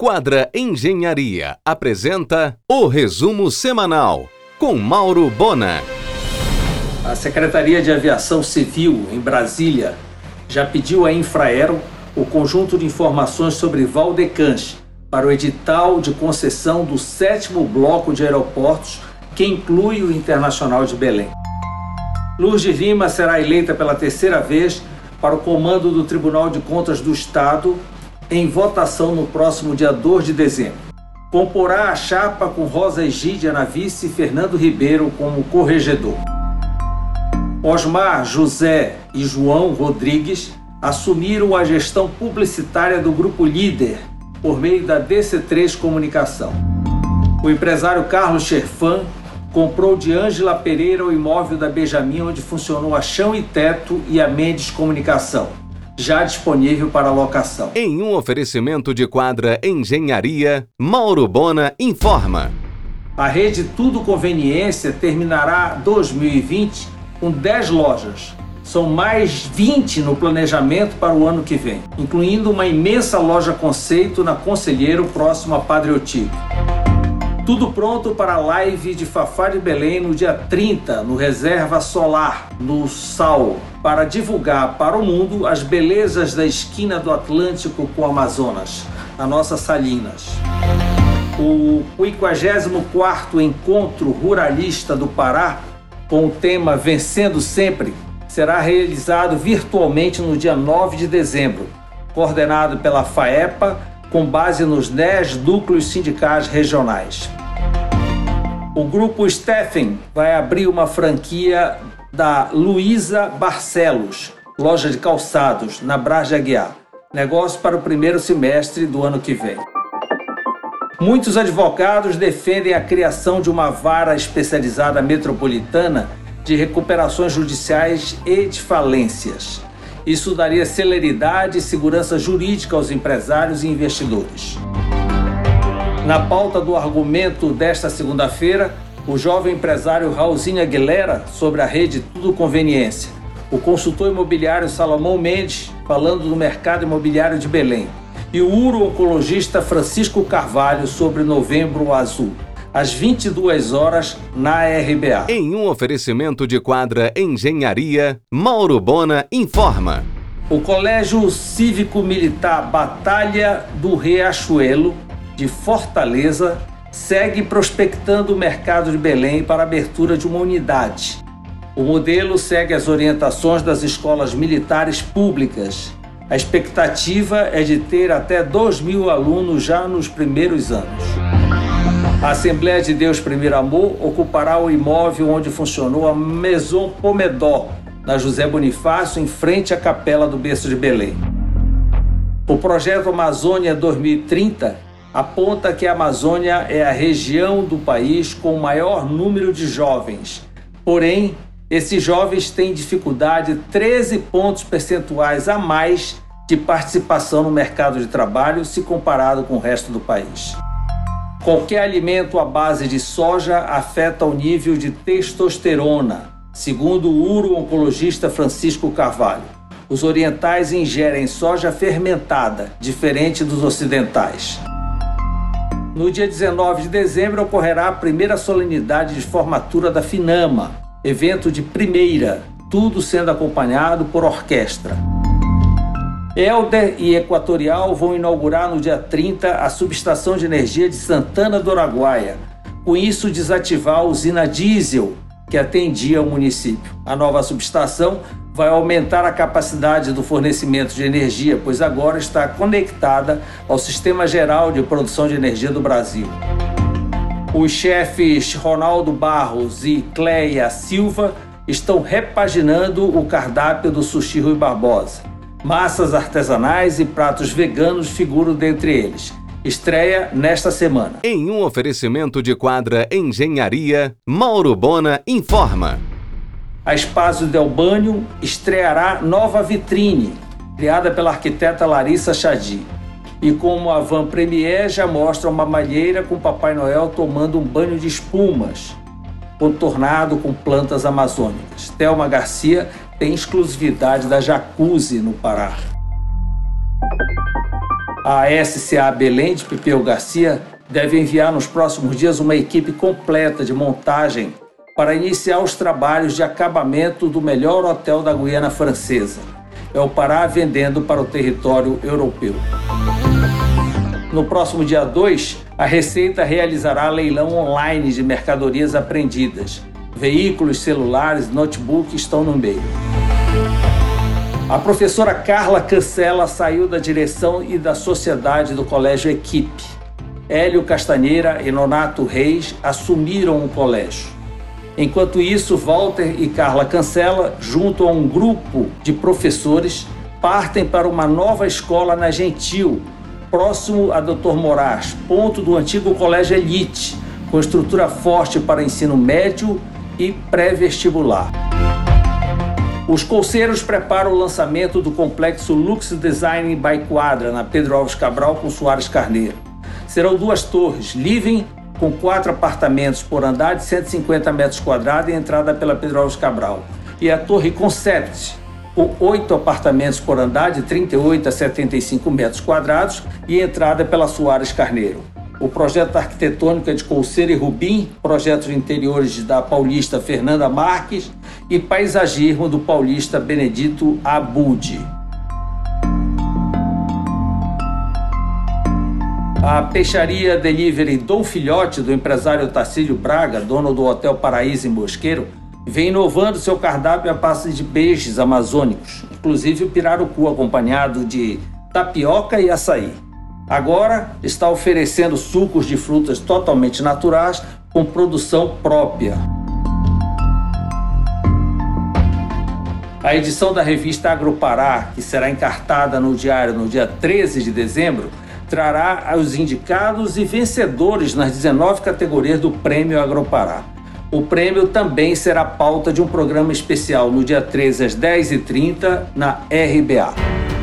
Quadra Engenharia apresenta o resumo semanal com Mauro Bona. A Secretaria de Aviação Civil em Brasília já pediu à Infraero o conjunto de informações sobre Valdecans para o edital de concessão do sétimo bloco de aeroportos que inclui o Internacional de Belém. Lourdes Lima será eleita pela terceira vez para o comando do Tribunal de Contas do Estado em votação no próximo dia 2 de dezembro. Comporá a chapa com Rosa Egídia na vice e Fernando Ribeiro como corregedor. Osmar, José e João Rodrigues assumiram a gestão publicitária do Grupo Líder por meio da DC3 Comunicação. O empresário Carlos Cherfan comprou de Ângela Pereira o imóvel da Benjamin onde funcionou a Chão e Teto e a Mendes Comunicação já disponível para locação. Em um oferecimento de quadra Engenharia, Mauro Bona informa. A rede Tudo Conveniência terminará 2020 com 10 lojas. São mais 20 no planejamento para o ano que vem, incluindo uma imensa loja conceito na Conselheiro próximo a Padre Otílio. Tudo pronto para a live de Fafá de Belém no dia 30, no Reserva Solar, no Sal, para divulgar para o mundo as belezas da esquina do Atlântico com o Amazonas, a nossa Salinas. O 54º Encontro Ruralista do Pará, com o tema Vencendo Sempre, será realizado virtualmente no dia 9 de dezembro, coordenado pela FAEPA, com base nos 10 núcleos sindicais regionais. O grupo Steffen vai abrir uma franquia da Luísa Barcelos, loja de calçados, na Brás de Aguiar. Negócio para o primeiro semestre do ano que vem. Muitos advogados defendem a criação de uma vara especializada metropolitana de recuperações judiciais e de falências. Isso daria celeridade e segurança jurídica aos empresários e investidores. Na pauta do argumento desta segunda-feira, o jovem empresário Raulzinho Aguilera sobre a rede Tudo Conveniência. O consultor imobiliário Salomão Mendes falando do mercado imobiliário de Belém. E o uro-oncologista Francisco Carvalho sobre Novembro Azul. Às 22 horas na RBA. Em um oferecimento de quadra Engenharia, Mauro Bona informa. O Colégio Cívico Militar Batalha do Riachuelo de Fortaleza segue prospectando o mercado de Belém para a abertura de uma unidade. O modelo segue as orientações das escolas militares públicas. A expectativa é de ter até 2 mil alunos já nos primeiros anos. A Assembleia de Deus Primeiro Amor ocupará o imóvel onde funcionou a Maison Pomedó, na José Bonifácio, em frente à Capela do Berço de Belém. O projeto Amazônia 2030 aponta que a Amazônia é a região do país com o maior número de jovens. Porém, esses jovens têm dificuldade 13 pontos percentuais a mais de participação no mercado de trabalho se comparado com o resto do país. Qualquer alimento à base de soja afeta o nível de testosterona, segundo o uro-oncologista Francisco Carvalho. Os orientais ingerem soja fermentada, diferente dos ocidentais. No dia 19 de dezembro ocorrerá a primeira solenidade de formatura da Finama, evento de primeira, tudo sendo acompanhado por orquestra. Elder e Equatorial vão inaugurar no dia 30 a subestação de energia de Santana do Araguaia. Com isso, desativar a usina diesel que atendia o município. A nova subestação vai aumentar a capacidade do fornecimento de energia, pois agora está conectada ao Sistema Geral de Produção de Energia do Brasil. Os chefes Ronaldo Barros e Cleia Silva estão repaginando o cardápio do Sushi Rui Barbosa. Massas artesanais e pratos veganos figuram dentre eles. Estreia nesta semana. Em um oferecimento de quadra Engenharia, Mauro Bona informa a Espaço Del Banho estreará nova vitrine, criada pela arquiteta Larissa Chadi. E como a van Premier já mostra uma malheira com Papai Noel tomando um banho de espumas, contornado com plantas amazônicas. Thelma Garcia tem exclusividade da jacuzzi no Pará. A SCA Belém de Pepeu Garcia deve enviar nos próximos dias uma equipe completa de montagem para iniciar os trabalhos de acabamento do melhor hotel da Guiana Francesa. É o Pará vendendo para o território europeu. No próximo dia 2, a Receita realizará leilão online de mercadorias apreendidas. Veículos, celulares, notebook estão no meio. A professora Carla Cancela saiu da direção e da sociedade do Colégio Equipe. Hélio Castanheira e Nonato Reis assumiram o colégio. Enquanto isso, Walter e Carla Cancela, junto a um grupo de professores, partem para uma nova escola na Gentil, próximo a Dr. Moraes, ponto do antigo Colégio Elite, com estrutura forte para ensino médio e pré-vestibular. Os colseiros preparam o lançamento do complexo Lux Design by Quadra, na Pedro Alves Cabral, com Soares Carneiro. Serão duas torres, living com quatro apartamentos por andar de 150 metros quadrados e entrada pela Pedro Alves Cabral. E a torre Concept, com oito apartamentos por andar de 38 a 75 metros quadrados e entrada pela Soares Carneiro o projeto arquitetônico é de Colseira e Rubim, projetos de interiores da paulista Fernanda Marques e paisagismo do paulista Benedito Abudi. A peixaria Delivery Dom Filhote, do empresário Tarcílio Braga, dono do Hotel Paraíso em Bosqueiro, vem inovando seu cardápio a base de peixes amazônicos, inclusive o pirarucu acompanhado de tapioca e açaí. Agora está oferecendo sucos de frutas totalmente naturais com produção própria. A edição da revista Agropará, que será encartada no diário no dia 13 de dezembro, trará os indicados e vencedores nas 19 categorias do Prêmio Agropará. O prêmio também será pauta de um programa especial no dia 13 às 10h30 na RBA.